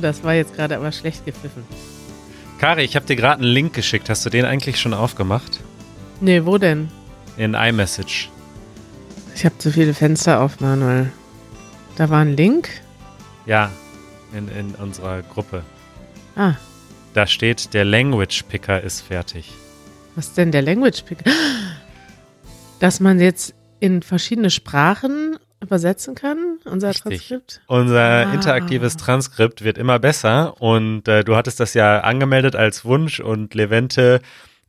Oh, das war jetzt gerade aber schlecht gepfiffen. Kari, ich habe dir gerade einen Link geschickt. Hast du den eigentlich schon aufgemacht? Nee, wo denn? In iMessage. Ich habe zu viele Fenster auf, Manuel. Da war ein Link? Ja, in, in unserer Gruppe. Ah, Da steht, der Language Picker ist fertig. was denn der Language Picker? Dass man jetzt in verschiedene Sprachen übersetzen kann, unser Richtig. Transkript? Unser Ah. interaktives Transkript wird immer besser und äh, du hattest das ja angemeldet als Wunsch und Levente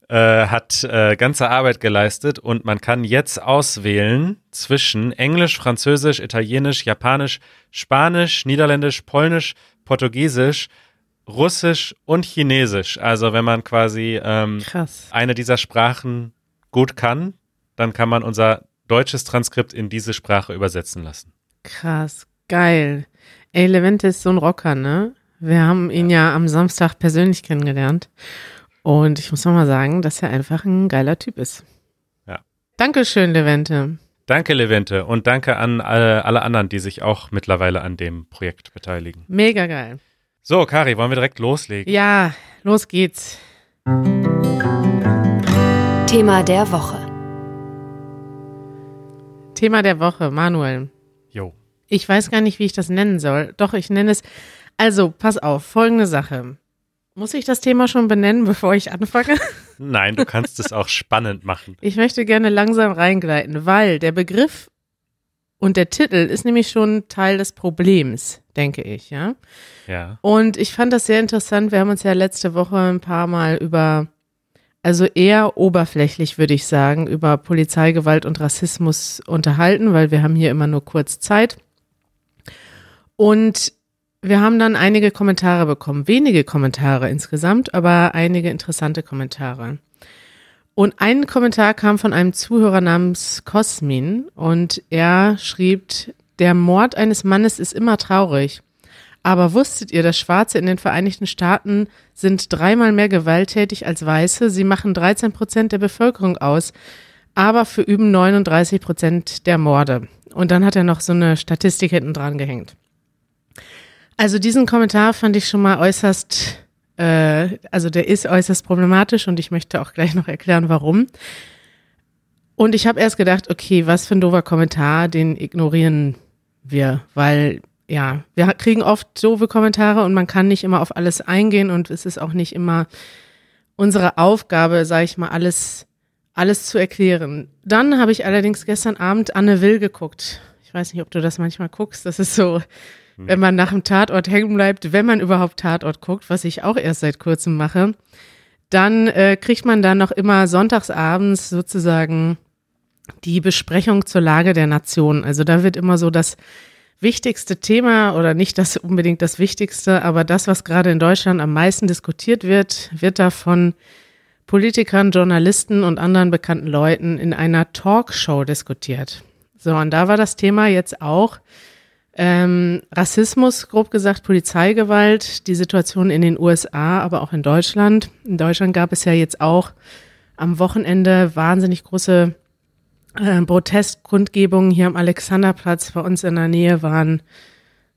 äh, hat äh, ganze Arbeit geleistet und man kann jetzt auswählen zwischen Englisch, Französisch, Italienisch, Japanisch, Spanisch, Niederländisch, Polnisch, Portugiesisch, Russisch und Chinesisch. Also wenn man quasi ähm, eine dieser Sprachen gut kann, dann kann man unser deutsches Transkript in diese Sprache übersetzen lassen. Krass. Geil. Ey, Levente ist so ein Rocker, ne? Wir haben ihn ja am Samstag persönlich kennengelernt. Und ich muss nochmal sagen, dass er einfach ein geiler Typ ist. Ja. Dankeschön, Levente. Danke, Levente, und danke an alle, alle anderen, die sich auch mittlerweile an dem Projekt beteiligen. Mega geil. So, Kari, wollen wir direkt loslegen? Ja, los geht's. Thema der Woche. Thema der Woche, Manuel. Ich weiß gar nicht, wie ich das nennen soll. Doch, ich nenne es. Also, pass auf, folgende Sache. Muss ich das Thema schon benennen, bevor ich anfange? Nein, du kannst es auch spannend machen. Ich möchte gerne langsam reingleiten, weil der Begriff und der Titel ist nämlich schon Teil des Problems, denke ich, ja. Ja. Und ich fand das sehr interessant. Wir haben uns ja letzte Woche ein paar Mal über, also eher oberflächlich, würde ich sagen, über Polizeigewalt und Rassismus unterhalten, weil wir haben hier immer nur kurz Zeit. Und wir haben dann einige Kommentare bekommen, wenige Kommentare insgesamt, aber einige interessante Kommentare. Und ein Kommentar kam von einem Zuhörer namens Cosmin und er schrieb, der Mord eines Mannes ist immer traurig. Aber wusstet ihr, dass Schwarze in den Vereinigten Staaten sind dreimal mehr gewalttätig als Weiße? Sie machen 13 Prozent der Bevölkerung aus, aber verüben 39 Prozent der Morde. Und dann hat er noch so eine Statistik hinten dran gehängt. Also diesen Kommentar fand ich schon mal äußerst, äh, also der ist äußerst problematisch und ich möchte auch gleich noch erklären, warum. Und ich habe erst gedacht, okay, was für ein doofer Kommentar, den ignorieren wir, weil ja, wir kriegen oft doofe Kommentare und man kann nicht immer auf alles eingehen und es ist auch nicht immer unsere Aufgabe, sage ich mal, alles alles zu erklären. Dann habe ich allerdings gestern Abend Anne Will geguckt. Ich weiß nicht, ob du das manchmal guckst. Das ist so, wenn man nach dem Tatort hängen bleibt, wenn man überhaupt Tatort guckt, was ich auch erst seit kurzem mache, dann äh, kriegt man dann noch immer sonntagsabends sozusagen die Besprechung zur Lage der Nation. Also da wird immer so das wichtigste Thema oder nicht das unbedingt das wichtigste, aber das, was gerade in Deutschland am meisten diskutiert wird, wird da von Politikern, Journalisten und anderen bekannten Leuten in einer Talkshow diskutiert. So, und da war das Thema jetzt auch ähm, Rassismus, grob gesagt Polizeigewalt, die Situation in den USA, aber auch in Deutschland. In Deutschland gab es ja jetzt auch am Wochenende wahnsinnig große äh, Protestkundgebungen hier am Alexanderplatz. Bei uns in der Nähe waren,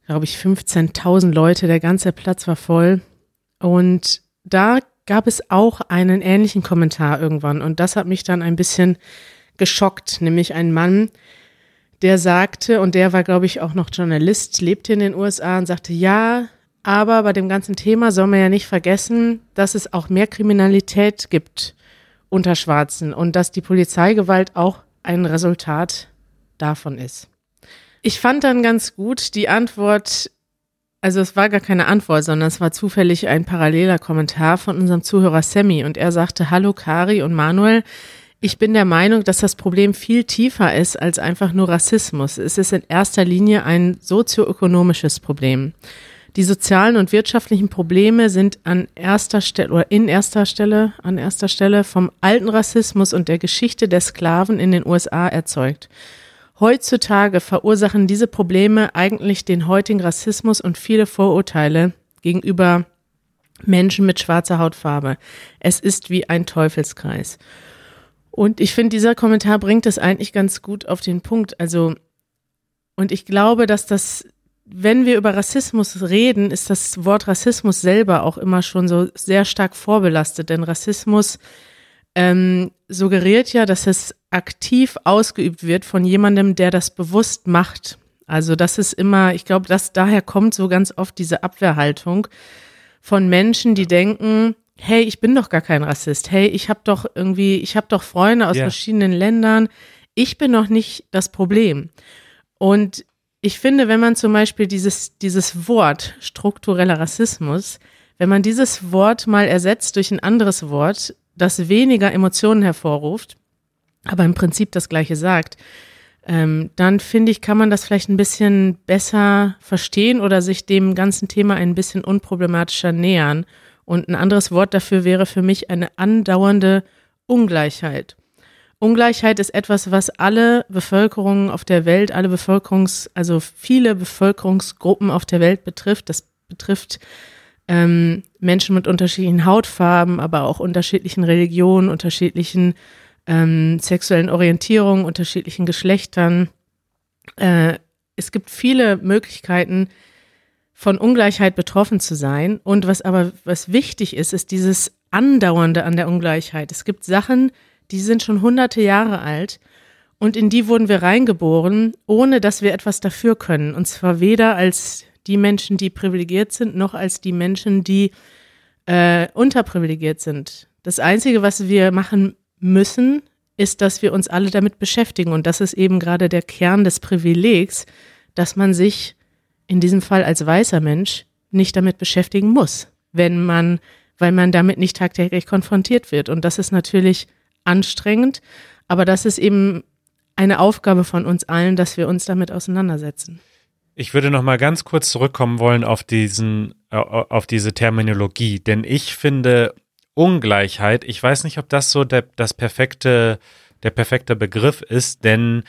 glaube ich, 15.000 Leute. Der ganze Platz war voll. Und da gab es auch einen ähnlichen Kommentar irgendwann. Und das hat mich dann ein bisschen geschockt, nämlich ein Mann, der sagte, und der war, glaube ich, auch noch Journalist, lebte in den USA und sagte, ja, aber bei dem ganzen Thema soll man ja nicht vergessen, dass es auch mehr Kriminalität gibt unter Schwarzen und dass die Polizeigewalt auch ein Resultat davon ist. Ich fand dann ganz gut die Antwort, also es war gar keine Antwort, sondern es war zufällig ein paralleler Kommentar von unserem Zuhörer Sammy und er sagte, hallo Kari und Manuel, ich bin der Meinung, dass das Problem viel tiefer ist als einfach nur Rassismus. Es ist in erster Linie ein sozioökonomisches Problem. Die sozialen und wirtschaftlichen Probleme sind an erster Stelle oder in erster Stelle, an erster Stelle vom alten Rassismus und der Geschichte der Sklaven in den USA erzeugt. Heutzutage verursachen diese Probleme eigentlich den heutigen Rassismus und viele Vorurteile gegenüber Menschen mit schwarzer Hautfarbe. Es ist wie ein Teufelskreis. Und ich finde, dieser Kommentar bringt es eigentlich ganz gut auf den Punkt. Also, und ich glaube, dass das wenn wir über Rassismus reden, ist das Wort Rassismus selber auch immer schon so sehr stark vorbelastet, denn Rassismus ähm, suggeriert ja, dass es aktiv ausgeübt wird von jemandem, der das bewusst macht. Also das ist immer, ich glaube, dass daher kommt so ganz oft diese Abwehrhaltung von Menschen, die denken, hey, ich bin doch gar kein Rassist. Hey, ich habe doch irgendwie, ich habe doch Freunde aus Ja. verschiedenen Ländern. Ich bin doch nicht das Problem. Und ich finde, wenn man zum Beispiel dieses, dieses Wort struktureller Rassismus, wenn man dieses Wort mal ersetzt durch ein anderes Wort, das weniger Emotionen hervorruft, aber im Prinzip das Gleiche sagt, ähm, dann finde ich, kann man das vielleicht ein bisschen besser verstehen oder sich dem ganzen Thema ein bisschen unproblematischer nähern. Und ein anderes Wort dafür wäre für mich eine andauernde Ungleichheit. Ungleichheit ist etwas, was alle Bevölkerungen auf der Welt, alle Bevölkerungs, also viele Bevölkerungsgruppen auf der Welt betrifft. Das betrifft ähm, Menschen mit unterschiedlichen Hautfarben, aber auch unterschiedlichen Religionen, unterschiedlichen ähm, sexuellen Orientierungen, unterschiedlichen Geschlechtern. Äh, es gibt viele Möglichkeiten, von Ungleichheit betroffen zu sein. Und was aber, was wichtig ist, ist dieses Andauernde an der Ungleichheit. Es gibt Sachen, die sind schon hunderte Jahre alt und in die wurden wir reingeboren, ohne dass wir etwas dafür können. Und zwar weder als die Menschen, die privilegiert sind, noch als die Menschen, die äh, unterprivilegiert sind. Das Einzige, was wir machen müssen, ist, dass wir uns alle damit beschäftigen. Und das ist eben gerade der Kern des Privilegs, dass man sich in diesem Fall als weißer Mensch nicht damit beschäftigen muss, wenn man, weil man damit nicht tagtäglich konfrontiert wird. Und das ist natürlich anstrengend, aber das ist eben eine Aufgabe von uns allen, dass wir uns damit auseinandersetzen. Ich würde noch mal ganz kurz zurückkommen wollen auf diesen, äh, auf diese Terminologie, denn ich finde Ungleichheit, ich weiß nicht, ob das so der, das perfekte, der perfekte Begriff ist, denn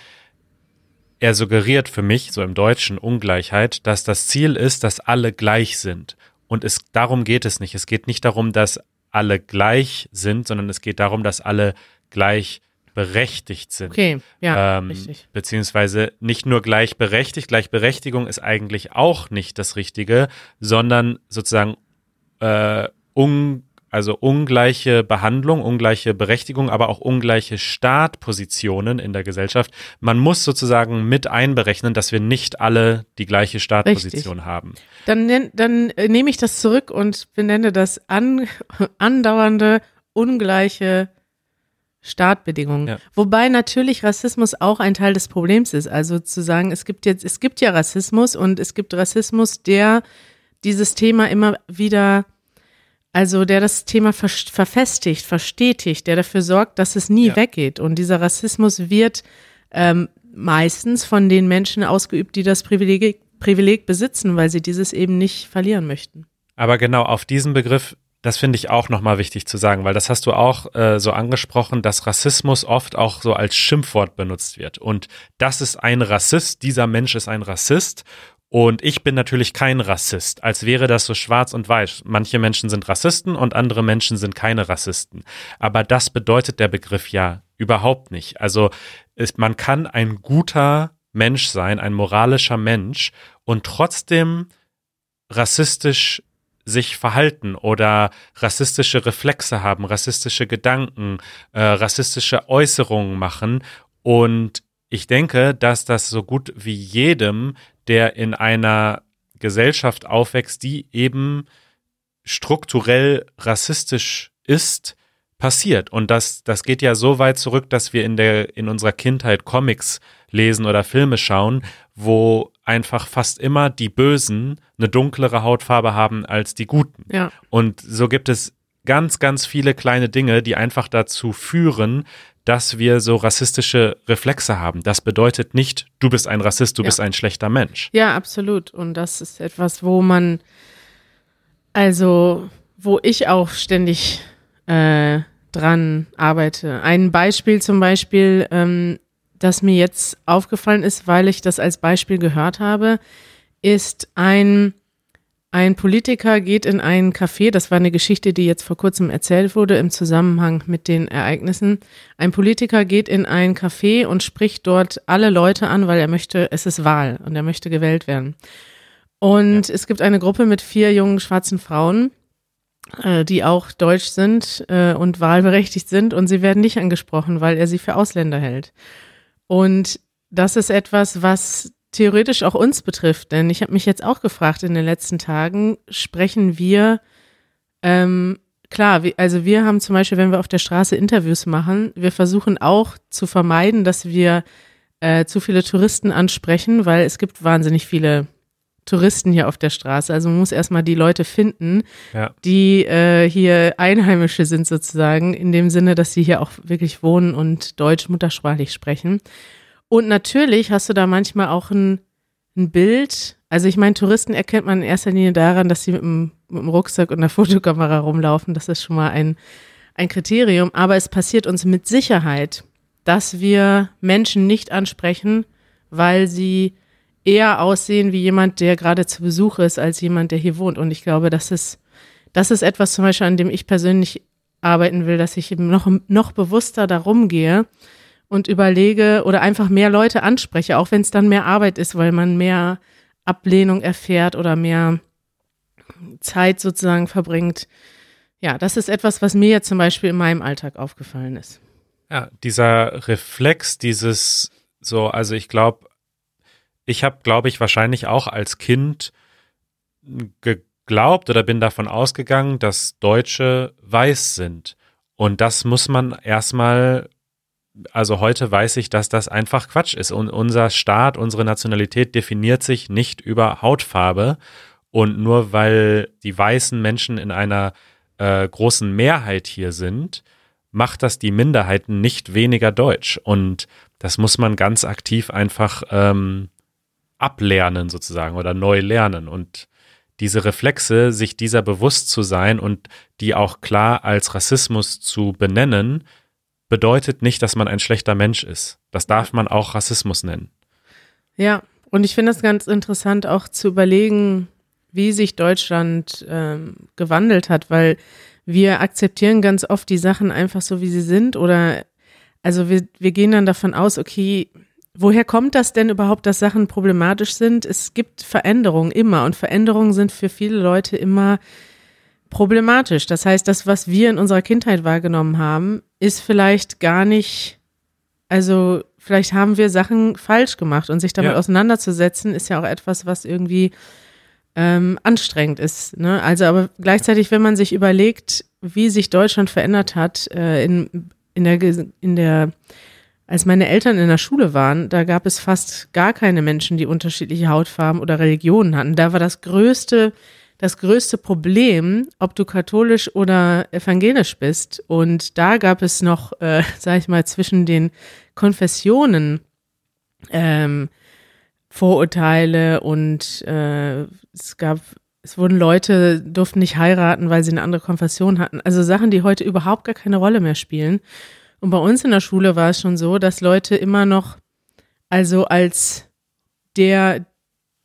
er suggeriert für mich, so im Deutschen, Ungleichheit, dass das Ziel ist, dass alle gleich sind. Und es, darum geht es nicht. Es geht nicht darum, dass alle gleich sind, sondern es geht darum, dass alle gleich berechtigt sind. Okay, ja, ähm, richtig. beziehungsweise nicht nur gleichberechtigt, Gleichberechtigung ist eigentlich auch nicht das Richtige, sondern sozusagen äh, un, also ungleiche Behandlung, ungleiche Berechtigung, aber auch ungleiche Startpositionen in der Gesellschaft. Man muss sozusagen mit einberechnen, dass wir nicht alle die gleiche Startposition haben. Dann, dann äh, nehme ich das zurück und benenne das an, andauernde, ungleiche Startbedingungen. Ja. Wobei natürlich Rassismus auch ein Teil des Problems ist. Also zu sagen, es gibt jetzt, es gibt ja Rassismus und es gibt Rassismus, der dieses Thema immer wieder, also der das Thema ver verfestigt, verstetigt, der dafür sorgt, dass es nie Ja. weggeht. Und dieser Rassismus wird ähm, meistens von den Menschen ausgeübt, die das Privileg, Privileg besitzen, weil sie dieses eben nicht verlieren möchten. Aber genau auf diesen Begriff, das finde ich auch nochmal wichtig zu sagen, weil das hast du auch äh, so angesprochen, dass Rassismus oft auch so als Schimpfwort benutzt wird. Und das ist ein Rassist, dieser Mensch ist ein Rassist. Und ich bin natürlich kein Rassist, als wäre das so schwarz und weiß. Manche Menschen sind Rassisten und andere Menschen sind keine Rassisten. Aber das bedeutet der Begriff ja überhaupt nicht. Also ist, man kann ein guter Mensch sein, ein moralischer Mensch und trotzdem rassistisch sich verhalten oder rassistische Reflexe haben, rassistische Gedanken, äh, rassistische Äußerungen machen. Und ich denke, dass das so gut wie jedem, der in einer Gesellschaft aufwächst, die eben strukturell rassistisch ist, passiert. Und das, das geht ja so weit zurück, dass wir in der, in unserer Kindheit Comics lesen oder Filme schauen, wo einfach fast immer die Bösen eine dunklere Hautfarbe haben als die Guten. Ja. Und so gibt es ganz, ganz viele kleine Dinge, die einfach dazu führen, dass wir so rassistische Reflexe haben. Das bedeutet nicht, du bist ein Rassist, du Ja. bist ein schlechter Mensch. Ja, absolut. Und das ist etwas, wo man, also, wo ich auch ständig äh, dran arbeite. Ein Beispiel zum Beispiel, ähm, das mir jetzt aufgefallen ist, weil ich das als Beispiel gehört habe, ist ein, ein Politiker geht in ein Café, das war eine Geschichte, die jetzt vor kurzem erzählt wurde im Zusammenhang mit den Ereignissen. Ein Politiker geht in ein Café und spricht dort alle Leute an, weil er möchte, es ist Wahl und er möchte gewählt werden. Und es gibt eine Gruppe mit vier jungen schwarzen Frauen, äh, die auch deutsch sind äh, und wahlberechtigt sind und sie werden nicht angesprochen, weil er sie für Ausländer hält. Und das ist etwas, was theoretisch auch uns betrifft, denn ich habe mich jetzt auch gefragt in den letzten Tagen, sprechen wir, ähm, klar, wie, also wir haben zum Beispiel, wenn wir auf der Straße Interviews machen, wir versuchen auch zu vermeiden, dass wir äh, zu viele Touristen ansprechen, weil es gibt wahnsinnig viele Touristen hier auf der Straße. Also man muss erstmal die Leute finden, ja. die äh, hier Einheimische sind sozusagen, in dem Sinne, dass sie hier auch wirklich wohnen und Deutsch muttersprachlich sprechen. Und natürlich hast du da manchmal auch ein, ein Bild. Also ich meine, Touristen erkennt man in erster Linie daran, dass sie mit dem, mit dem Rucksack und einer Fotokamera rumlaufen. Das ist schon mal ein, ein Kriterium. Aber es passiert uns mit Sicherheit, dass wir Menschen nicht ansprechen, weil sie eher aussehen wie jemand, der gerade zu Besuch ist, als jemand, der hier wohnt. Und ich glaube, das ist, das ist etwas zum Beispiel, an dem ich persönlich arbeiten will, dass ich eben noch, noch bewusster darum gehe und überlege oder einfach mehr Leute anspreche, auch wenn es dann mehr Arbeit ist, weil man mehr Ablehnung erfährt oder mehr Zeit sozusagen verbringt. Ja, das ist etwas, was mir jetzt zum Beispiel in meinem Alltag aufgefallen ist. Ja, dieser Reflex, dieses so, also ich glaube, ich habe, glaube ich, wahrscheinlich auch als Kind geglaubt oder bin davon ausgegangen, dass Deutsche weiß sind. Und das muss man erstmal, also heute weiß ich, dass das einfach Quatsch ist. Und unser Staat, unsere Nationalität definiert sich nicht über Hautfarbe. Und nur weil die weißen Menschen in einer äh, großen Mehrheit hier sind, macht das die Minderheiten nicht weniger deutsch. Und das muss man ganz aktiv einfach ähm, ablernen sozusagen oder neu lernen und diese Reflexe, sich dieser bewusst zu sein und die auch klar als Rassismus zu benennen, bedeutet nicht, dass man ein schlechter Mensch ist. Das darf man auch Rassismus nennen. Ja, und ich finde es ganz interessant auch zu überlegen, wie sich Deutschland ähm, gewandelt hat, weil wir akzeptieren ganz oft die Sachen einfach so, wie sie sind oder also wir, wir gehen dann davon aus, okay, Woher kommt das denn überhaupt, dass Sachen problematisch sind? Es gibt Veränderungen immer und Veränderungen sind für viele Leute immer problematisch. Das heißt, das, was wir in unserer Kindheit wahrgenommen haben, ist vielleicht gar nicht, also vielleicht haben wir Sachen falsch gemacht und sich damit ja. auseinanderzusetzen, ist ja auch etwas, was irgendwie ähm, anstrengend ist. Ne? Also aber gleichzeitig, wenn man sich überlegt, wie sich Deutschland verändert hat äh, in, in der, in der als meine Eltern in der Schule waren, da gab es fast gar keine Menschen, die unterschiedliche Hautfarben oder Religionen hatten. Da war das größte, das größte Problem, ob du katholisch oder evangelisch bist. Und da gab es noch, äh, sag ich mal, zwischen den Konfessionen ähm, Vorurteile und äh, es gab, es wurden Leute, durften nicht heiraten, weil sie eine andere Konfession hatten. Also Sachen, die heute überhaupt gar keine Rolle mehr spielen. Und bei uns in der Schule war es schon so, dass Leute immer noch, also als der,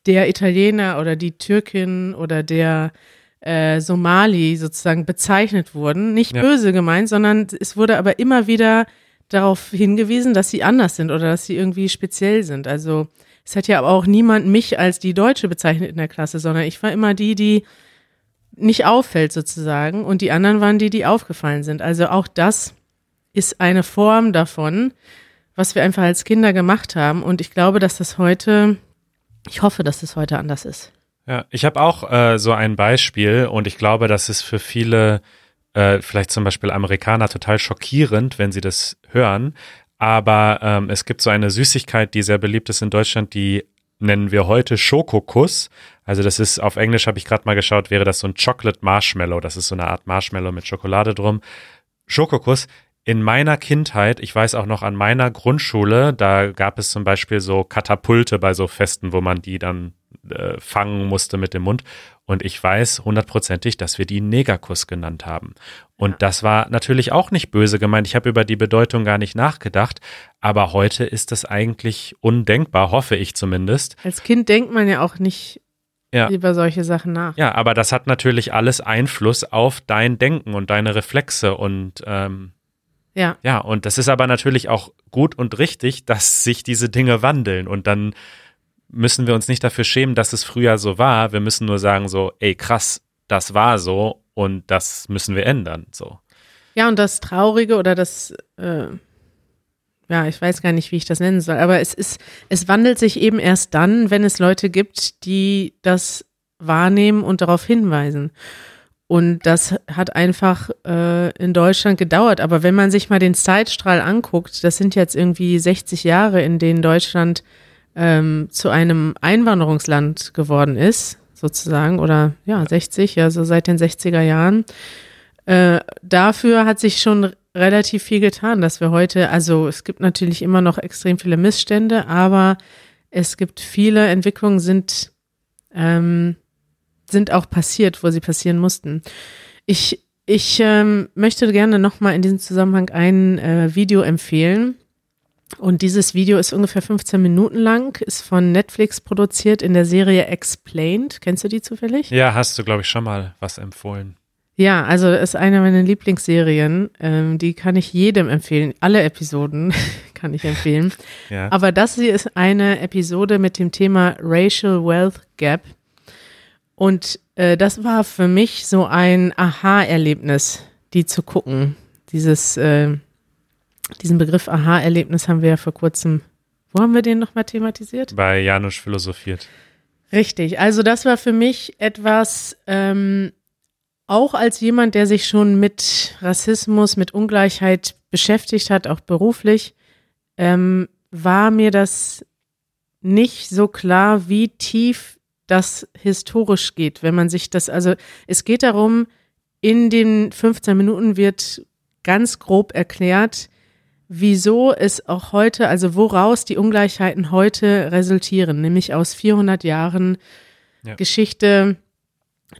der Italiener oder die Türkin oder der äh, Somali sozusagen bezeichnet wurden. Nicht ja. böse gemeint, sondern es wurde aber immer wieder darauf hingewiesen, dass sie anders sind oder dass sie irgendwie speziell sind. Also es hat ja aber auch niemand mich als die Deutsche bezeichnet in der Klasse, sondern ich war immer die, die nicht auffällt sozusagen und die anderen waren die, die aufgefallen sind. Also auch das ist eine Form davon, was wir einfach als Kinder gemacht haben. Und ich glaube, dass das heute, ich hoffe, dass das heute anders ist. Ja, ich habe auch äh, so ein Beispiel und ich glaube, das ist für viele, äh, vielleicht zum Beispiel Amerikaner, total schockierend, wenn sie das hören. Aber ähm, es gibt so eine Süßigkeit, die sehr beliebt ist in Deutschland, die nennen wir heute Schokokuss. Also das ist auf Englisch, habe ich gerade mal geschaut, wäre das so ein Chocolate Marshmallow. Das ist so eine Art Marshmallow mit Schokolade drum. Schokokuss in meiner Kindheit, ich weiß auch noch an meiner Grundschule, da gab es zum Beispiel so Katapulte bei so Festen, wo man die dann äh, fangen musste mit dem Mund. Und ich weiß hundertprozentig, dass wir die Negerkuss genannt haben. Und ja. das war natürlich auch nicht böse gemeint. Ich habe über die Bedeutung gar nicht nachgedacht. Aber heute ist das eigentlich undenkbar, hoffe ich zumindest. Als Kind denkt man ja auch nicht ja. über solche Sachen nach. Ja, aber das hat natürlich alles Einfluss auf dein Denken und deine Reflexe und ähm, ja. Ja, und das ist aber natürlich auch gut und richtig, dass sich diese Dinge wandeln und dann müssen wir uns nicht dafür schämen, dass es früher so war. Wir müssen nur sagen so, ey krass, das war so und das müssen wir ändern. So. Ja, und das Traurige oder das, äh, ja, ich weiß gar nicht, wie ich das nennen soll, aber es ist, es wandelt sich eben erst dann, wenn es Leute gibt, die das wahrnehmen und darauf hinweisen. Und das hat einfach äh, in Deutschland gedauert. Aber wenn man sich mal den Zeitstrahl anguckt, das sind jetzt irgendwie 60 Jahre, in denen Deutschland ähm, zu einem Einwanderungsland geworden ist, sozusagen, oder ja, 60, also seit den 60er Jahren. Äh, dafür hat sich schon relativ viel getan, dass wir heute, also es gibt natürlich immer noch extrem viele Missstände, aber es gibt viele Entwicklungen sind, ähm, sind auch passiert, wo sie passieren mussten. Ich, ich ähm, möchte gerne nochmal in diesem Zusammenhang ein äh, Video empfehlen. Und dieses Video ist ungefähr 15 Minuten lang, ist von Netflix produziert in der Serie Explained. Kennst du die zufällig? Ja, hast du, glaube ich, schon mal was empfohlen. Ja, also ist eine meiner Lieblingsserien. Ähm, die kann ich jedem empfehlen. Alle Episoden kann ich empfehlen. Ja. Aber das hier ist eine Episode mit dem Thema Racial Wealth Gap. Und äh, das war für mich so ein Aha-Erlebnis, die zu gucken. Dieses, äh, diesen Begriff Aha-Erlebnis haben wir ja vor kurzem, wo haben wir den nochmal thematisiert? Bei Janusz philosophiert. Richtig, also das war für mich etwas, ähm, auch als jemand, der sich schon mit Rassismus, mit Ungleichheit beschäftigt hat, auch beruflich, ähm, war mir das nicht so klar, wie tief das historisch geht, wenn man sich das, also es geht darum, in den 15 Minuten wird ganz grob erklärt, wieso es auch heute, also woraus die Ungleichheiten heute resultieren, nämlich aus 400 Jahren Ja. Geschichte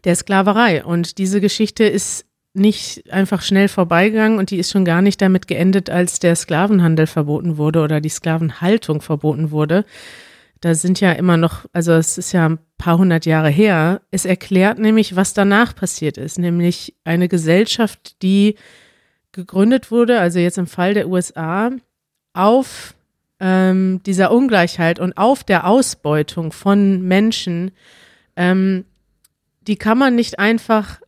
der Sklaverei. Und diese Geschichte ist nicht einfach schnell vorbeigegangen und die ist schon gar nicht damit geendet, als der Sklavenhandel verboten wurde oder die Sklavenhaltung verboten wurde. Da sind ja immer noch, also es ist ja ein paar hundert Jahre her. Es erklärt nämlich, was danach passiert ist, nämlich eine Gesellschaft, die gegründet wurde, also jetzt im Fall der USA, auf ähm, dieser Ungleichheit und auf der Ausbeutung von Menschen, ähm, die kann man nicht einfach,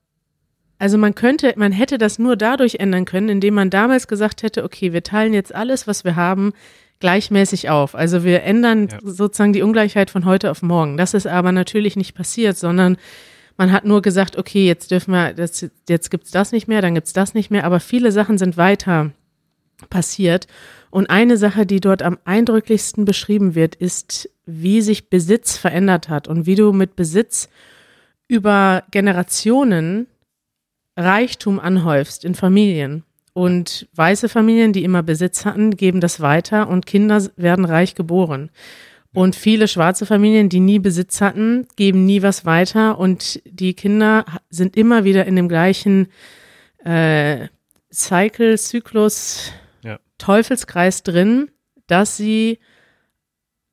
also man könnte, man hätte das nur dadurch ändern können, indem man damals gesagt hätte, okay, wir teilen jetzt alles, was wir haben, gleichmäßig auf. Also wir ändern Ja. sozusagen die Ungleichheit von heute auf morgen. Das ist aber natürlich nicht passiert, sondern man hat nur gesagt, okay, jetzt dürfen wir, das, jetzt gibt's das nicht mehr, dann gibt's das nicht mehr, aber viele Sachen sind weiter passiert. Und eine Sache, die dort am eindrücklichsten beschrieben wird, ist, wie sich Besitz verändert hat und wie du mit Besitz über Generationen Reichtum anhäufst in Familien. Und weiße Familien, die immer Besitz hatten, geben das weiter und Kinder werden reich geboren. Und viele schwarze Familien, die nie Besitz hatten, geben nie was weiter und die Kinder sind immer wieder in dem gleichen äh, Cycle, Zyklus, Ja. Teufelskreis drin, dass sie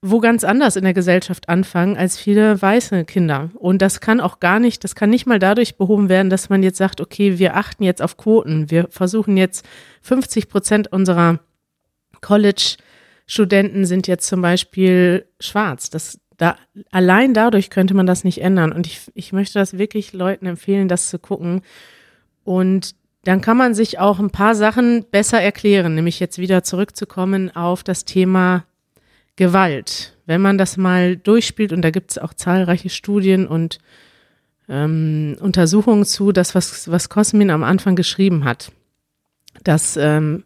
wo ganz anders in der Gesellschaft anfangen als viele weiße Kinder. Und das kann auch gar nicht, das kann nicht mal dadurch behoben werden, dass man jetzt sagt, okay, wir achten jetzt auf Quoten. Wir versuchen jetzt 50 Prozent unserer College-Studenten sind jetzt zum Beispiel schwarz. Das, da, allein dadurch könnte man das nicht ändern. Und ich, ich möchte das wirklich Leuten empfehlen, das zu gucken. Und dann kann man sich auch ein paar Sachen besser erklären, nämlich jetzt wieder zurückzukommen auf das Thema Gewalt. Wenn man das mal durchspielt, und da gibt es auch zahlreiche Studien und ähm, Untersuchungen zu, das, was, was Cosmin am Anfang geschrieben hat, dass ähm,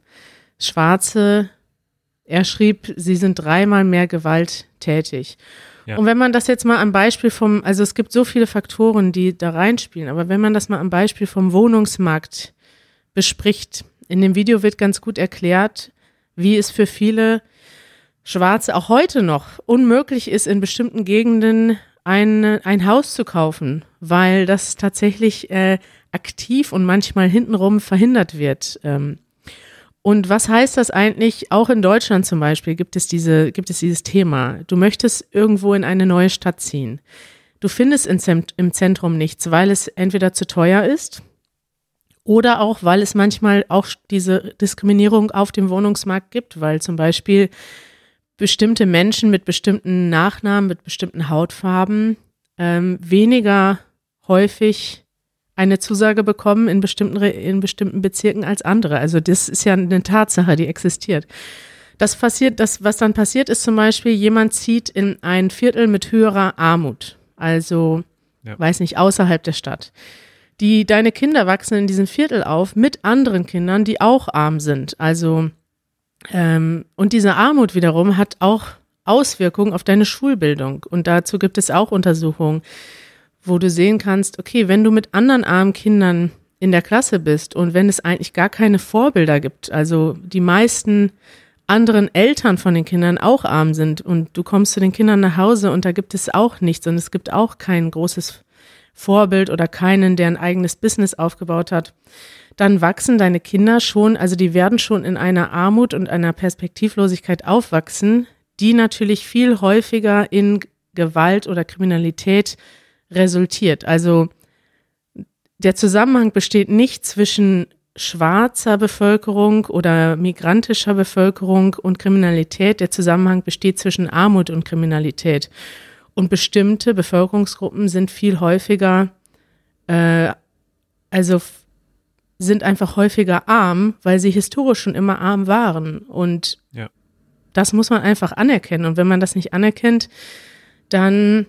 Schwarze, er schrieb, sie sind dreimal mehr gewalttätig. Ja. Und wenn man das jetzt mal am Beispiel vom, also es gibt so viele Faktoren, die da reinspielen, aber wenn man das mal am Beispiel vom Wohnungsmarkt bespricht, in dem Video wird ganz gut erklärt, wie es für viele Schwarze auch heute noch unmöglich ist, in bestimmten Gegenden ein, ein Haus zu kaufen, weil das tatsächlich äh, aktiv und manchmal hintenrum verhindert wird. Ähm, und was heißt das eigentlich? Auch in Deutschland zum Beispiel gibt es diese, gibt es dieses Thema. Du möchtest irgendwo in eine neue Stadt ziehen. Du findest im Zentrum nichts, weil es entweder zu teuer ist oder auch, weil es manchmal auch diese Diskriminierung auf dem Wohnungsmarkt gibt, weil zum Beispiel bestimmte Menschen mit bestimmten Nachnamen, mit bestimmten Hautfarben ähm, weniger häufig eine Zusage bekommen in bestimmten, in bestimmten Bezirken als andere. Also das ist ja eine Tatsache, die existiert. Das passiert, das, was dann passiert, ist zum Beispiel, jemand zieht in ein Viertel mit höherer Armut, also ja. weiß nicht, außerhalb der Stadt. Die, deine Kinder wachsen in diesem Viertel auf mit anderen Kindern, die auch arm sind. Also, ähm, und diese Armut wiederum hat auch Auswirkungen auf deine Schulbildung. Und dazu gibt es auch Untersuchungen, wo du sehen kannst, okay, wenn du mit anderen armen Kindern in der Klasse bist und wenn es eigentlich gar keine Vorbilder gibt, also die meisten anderen Eltern von den Kindern auch arm sind und du kommst zu den Kindern nach Hause und da gibt es auch nichts und es gibt auch kein großes Vorbild oder keinen, der ein eigenes Business aufgebaut hat, dann wachsen deine Kinder schon, also die werden schon in einer Armut und einer Perspektivlosigkeit aufwachsen, die natürlich viel häufiger in Gewalt oder Kriminalität resultiert. Also der Zusammenhang besteht nicht zwischen schwarzer Bevölkerung oder migrantischer Bevölkerung und Kriminalität. Der Zusammenhang besteht zwischen Armut und Kriminalität. Und bestimmte Bevölkerungsgruppen sind viel häufiger, äh, also sind einfach häufiger arm, weil sie historisch schon immer arm waren. Und ja. das muss man einfach anerkennen. Und wenn man das nicht anerkennt, dann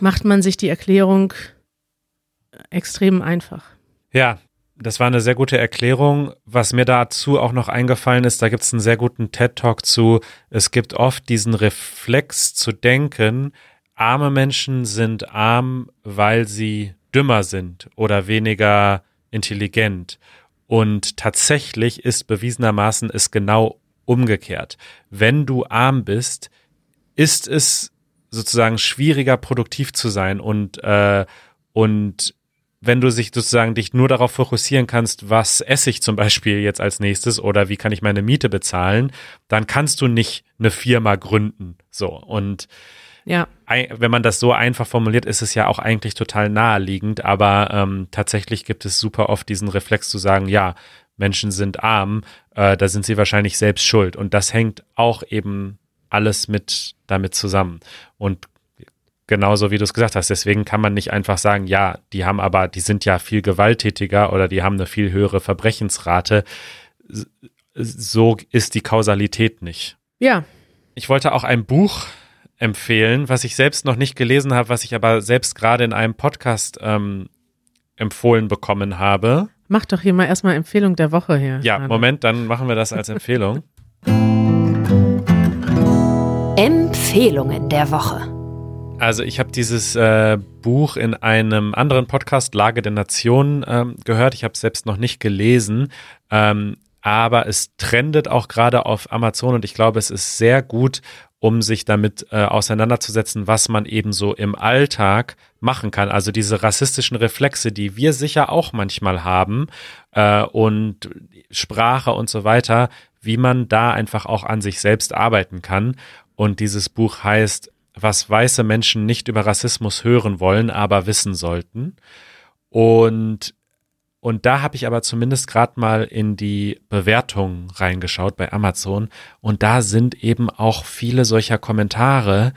macht man sich die Erklärung extrem einfach. Ja, das war eine sehr gute Erklärung. Was mir dazu auch noch eingefallen ist, da gibt es einen sehr guten TED-Talk zu. Es gibt oft diesen Reflex zu denken, arme Menschen sind arm, weil sie dümmer sind oder weniger intelligent. Und tatsächlich ist bewiesenermaßen es genau umgekehrt. Wenn du arm bist, ist es sozusagen schwieriger, produktiv zu sein und, äh, und wenn du sich sozusagen dich nur darauf fokussieren kannst, was esse ich zum Beispiel jetzt als nächstes oder wie kann ich meine Miete bezahlen, dann kannst du nicht eine Firma gründen. So und ja. wenn man das so einfach formuliert, ist es ja auch eigentlich total naheliegend, aber ähm, tatsächlich gibt es super oft diesen Reflex zu sagen, ja, Menschen sind arm, äh, da sind sie wahrscheinlich selbst schuld und das hängt auch eben alles mit damit zusammen. Und genauso wie du es gesagt hast, deswegen kann man nicht einfach sagen, ja, die haben aber, die sind ja viel gewalttätiger oder die haben eine viel höhere Verbrechensrate. So ist die Kausalität nicht. Ja. Ich wollte auch ein Buch empfehlen, was ich selbst noch nicht gelesen habe, was ich aber selbst gerade in einem Podcast ähm, empfohlen bekommen habe. Mach doch hier mal erstmal Empfehlung der Woche her. Ja, Arne. Moment, dann machen wir das als Empfehlung. Empfehlungen der Woche. Also ich habe dieses äh, Buch in einem anderen Podcast, Lage der Nation, ähm, gehört. Ich habe es selbst noch nicht gelesen, ähm, aber es trendet auch gerade auf Amazon und ich glaube, es ist sehr gut, um sich damit äh, auseinanderzusetzen, was man eben so im Alltag machen kann. Also diese rassistischen Reflexe, die wir sicher auch manchmal haben äh, und Sprache und so weiter, wie man da einfach auch an sich selbst arbeiten kann. Und dieses Buch heißt was weiße Menschen nicht über Rassismus hören wollen, aber wissen sollten. Und, und da habe ich aber zumindest gerade mal in die Bewertungen reingeschaut bei Amazon. Und da sind eben auch viele solcher Kommentare,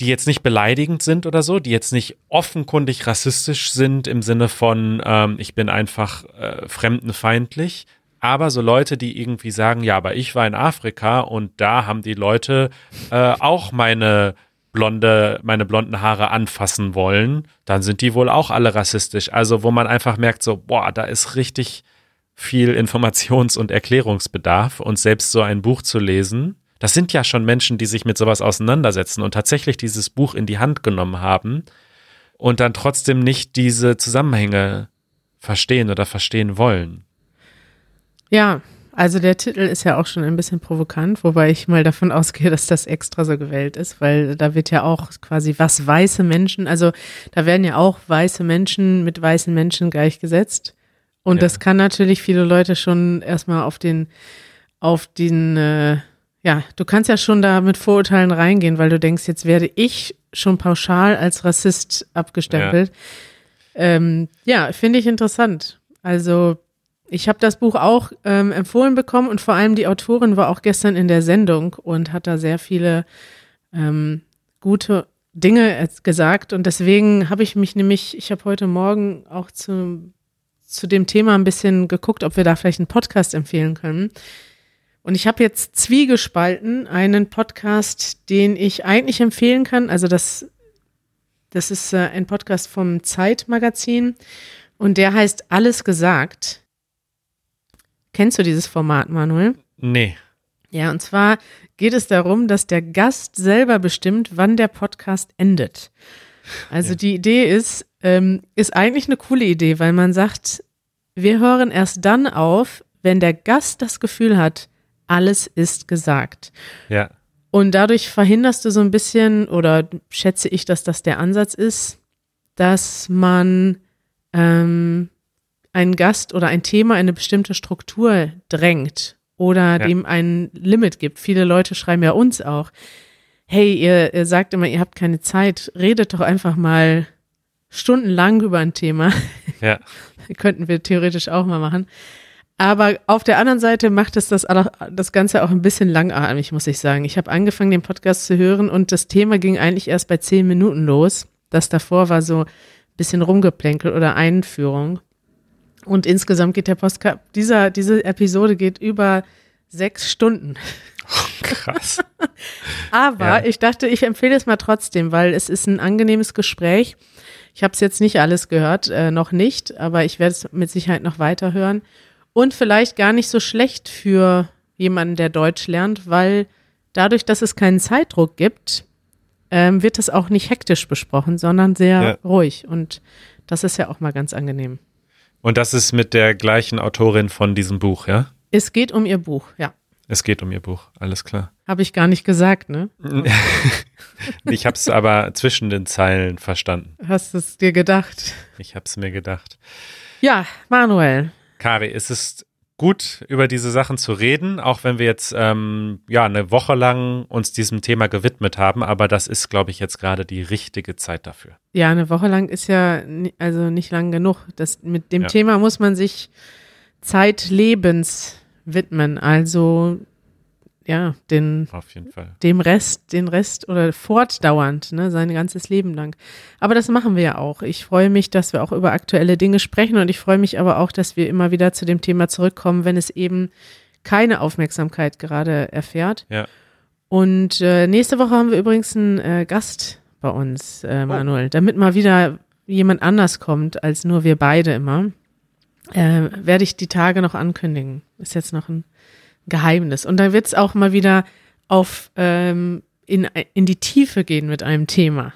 die jetzt nicht beleidigend sind oder so, die jetzt nicht offenkundig rassistisch sind im Sinne von, ähm, ich bin einfach äh, fremdenfeindlich, aber so Leute, die irgendwie sagen, ja, aber ich war in Afrika und da haben die Leute äh, auch meine blonde, meine blonden Haare anfassen wollen, dann sind die wohl auch alle rassistisch. Also, wo man einfach merkt, so, boah, da ist richtig viel Informations- und Erklärungsbedarf und selbst so ein Buch zu lesen, das sind ja schon Menschen, die sich mit sowas auseinandersetzen und tatsächlich dieses Buch in die Hand genommen haben und dann trotzdem nicht diese Zusammenhänge verstehen oder verstehen wollen. Ja, also der Titel ist ja auch schon ein bisschen provokant, wobei ich mal davon ausgehe, dass das extra so gewählt ist, weil da wird ja auch quasi was weiße Menschen, also da werden ja auch weiße Menschen mit weißen Menschen gleichgesetzt. Und ja. das kann natürlich viele Leute schon erstmal auf den, auf den, äh, ja, du kannst ja schon da mit Vorurteilen reingehen, weil du denkst, jetzt werde ich schon pauschal als Rassist abgestempelt. Ja, ähm, ja finde ich interessant. Also ich habe das Buch auch ähm, empfohlen bekommen und vor allem die Autorin war auch gestern in der Sendung und hat da sehr viele ähm, gute Dinge gesagt. Und deswegen habe ich mich nämlich, ich habe heute Morgen auch zu, zu dem Thema ein bisschen geguckt, ob wir da vielleicht einen Podcast empfehlen können. Und ich habe jetzt zwiegespalten einen Podcast, den ich eigentlich empfehlen kann. Also das, das ist äh, ein Podcast vom Zeitmagazin und der heißt Alles gesagt. Kennst du dieses Format, Manuel? Nee. Ja, und zwar geht es darum, dass der Gast selber bestimmt, wann der Podcast endet. Also ja. die Idee ist, ähm, ist eigentlich eine coole Idee, weil man sagt, wir hören erst dann auf, wenn der Gast das Gefühl hat, alles ist gesagt. Ja. Und dadurch verhinderst du so ein bisschen, oder schätze ich, dass das der Ansatz ist, dass man ähm, einen Gast oder ein Thema in eine bestimmte Struktur drängt oder ja. dem ein Limit gibt. Viele Leute schreiben ja uns auch, hey, ihr, ihr sagt immer, ihr habt keine Zeit, redet doch einfach mal stundenlang über ein Thema. Ja. Könnten wir theoretisch auch mal machen. Aber auf der anderen Seite macht es das, das Ganze auch ein bisschen langatmig, muss ich sagen. Ich habe angefangen, den Podcast zu hören und das Thema ging eigentlich erst bei zehn Minuten los. Das davor war so ein bisschen rumgeplänkelt oder Einführung. Und insgesamt geht der Podcast, dieser, diese Episode geht über sechs Stunden. krass. Aber ja. ich dachte, ich empfehle es mal trotzdem, weil es ist ein angenehmes Gespräch. Ich habe es jetzt nicht alles gehört, äh, noch nicht, aber ich werde es mit Sicherheit noch weiterhören. Und vielleicht gar nicht so schlecht für jemanden, der Deutsch lernt, weil dadurch, dass es keinen Zeitdruck gibt, ähm, wird es auch nicht hektisch besprochen, sondern sehr ja. ruhig. Und das ist ja auch mal ganz angenehm. Und das ist mit der gleichen Autorin von diesem Buch, ja? Es geht um ihr Buch, ja. Es geht um ihr Buch, alles klar. Habe ich gar nicht gesagt, ne? ich habe es aber zwischen den Zeilen verstanden. Hast es dir gedacht? Ich habe es mir gedacht. Ja, Manuel. Kari, es ist gut, über diese Sachen zu reden, auch wenn wir jetzt ähm, ja eine Woche lang uns diesem Thema gewidmet haben, aber das ist, glaube ich, jetzt gerade die richtige Zeit dafür. Ja, eine Woche lang ist ja also nicht lang genug. Das, mit dem ja. Thema muss man sich zeitlebens widmen. Also ja, den, Auf jeden Fall. dem Rest, den Rest oder fortdauernd, ne, sein ganzes Leben lang. Aber das machen wir ja auch. Ich freue mich, dass wir auch über aktuelle Dinge sprechen und ich freue mich aber auch, dass wir immer wieder zu dem Thema zurückkommen, wenn es eben keine Aufmerksamkeit gerade erfährt. Ja. Und äh, nächste Woche haben wir übrigens einen äh, Gast bei uns, äh, oh. Manuel, oh. damit mal wieder jemand anders kommt als nur wir beide immer. Äh, werde ich die Tage noch ankündigen. Ist jetzt noch ein Geheimnis. Und da wird es auch mal wieder auf ähm, in, in die Tiefe gehen mit einem Thema.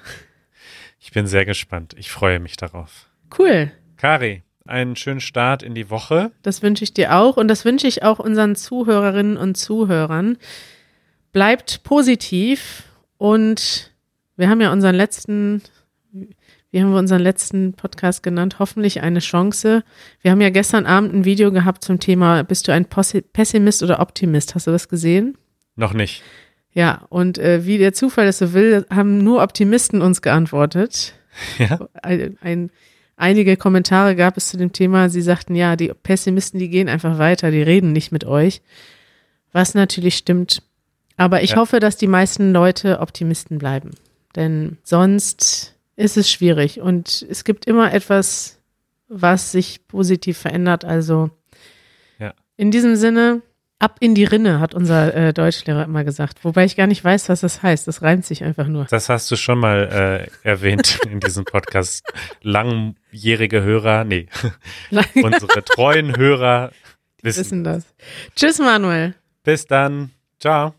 Ich bin sehr gespannt. Ich freue mich darauf. Cool. Kari, einen schönen Start in die Woche. Das wünsche ich dir auch und das wünsche ich auch unseren Zuhörerinnen und Zuhörern. Bleibt positiv und wir haben ja unseren letzten wie haben wir unseren letzten Podcast genannt? Hoffentlich eine Chance. Wir haben ja gestern Abend ein Video gehabt zum Thema, bist du ein Pessimist oder Optimist? Hast du das gesehen? Noch nicht. Ja, und äh, wie der Zufall es so will, haben nur Optimisten uns geantwortet. Ja. Ein, ein, einige Kommentare gab es zu dem Thema. Sie sagten, ja, die Pessimisten, die gehen einfach weiter, die reden nicht mit euch. Was natürlich stimmt. Aber ich ja. hoffe, dass die meisten Leute Optimisten bleiben. Denn sonst ist es schwierig. Und es gibt immer etwas, was sich positiv verändert. Also ja. in diesem Sinne, ab in die Rinne, hat unser äh, Deutschlehrer immer gesagt. Wobei ich gar nicht weiß, was das heißt. Das reimt sich einfach nur. Das hast du schon mal äh, erwähnt in diesem Podcast. Langjährige Hörer, nee, unsere treuen Hörer wissen, wissen das. Tschüss, Manuel. Bis dann. Ciao.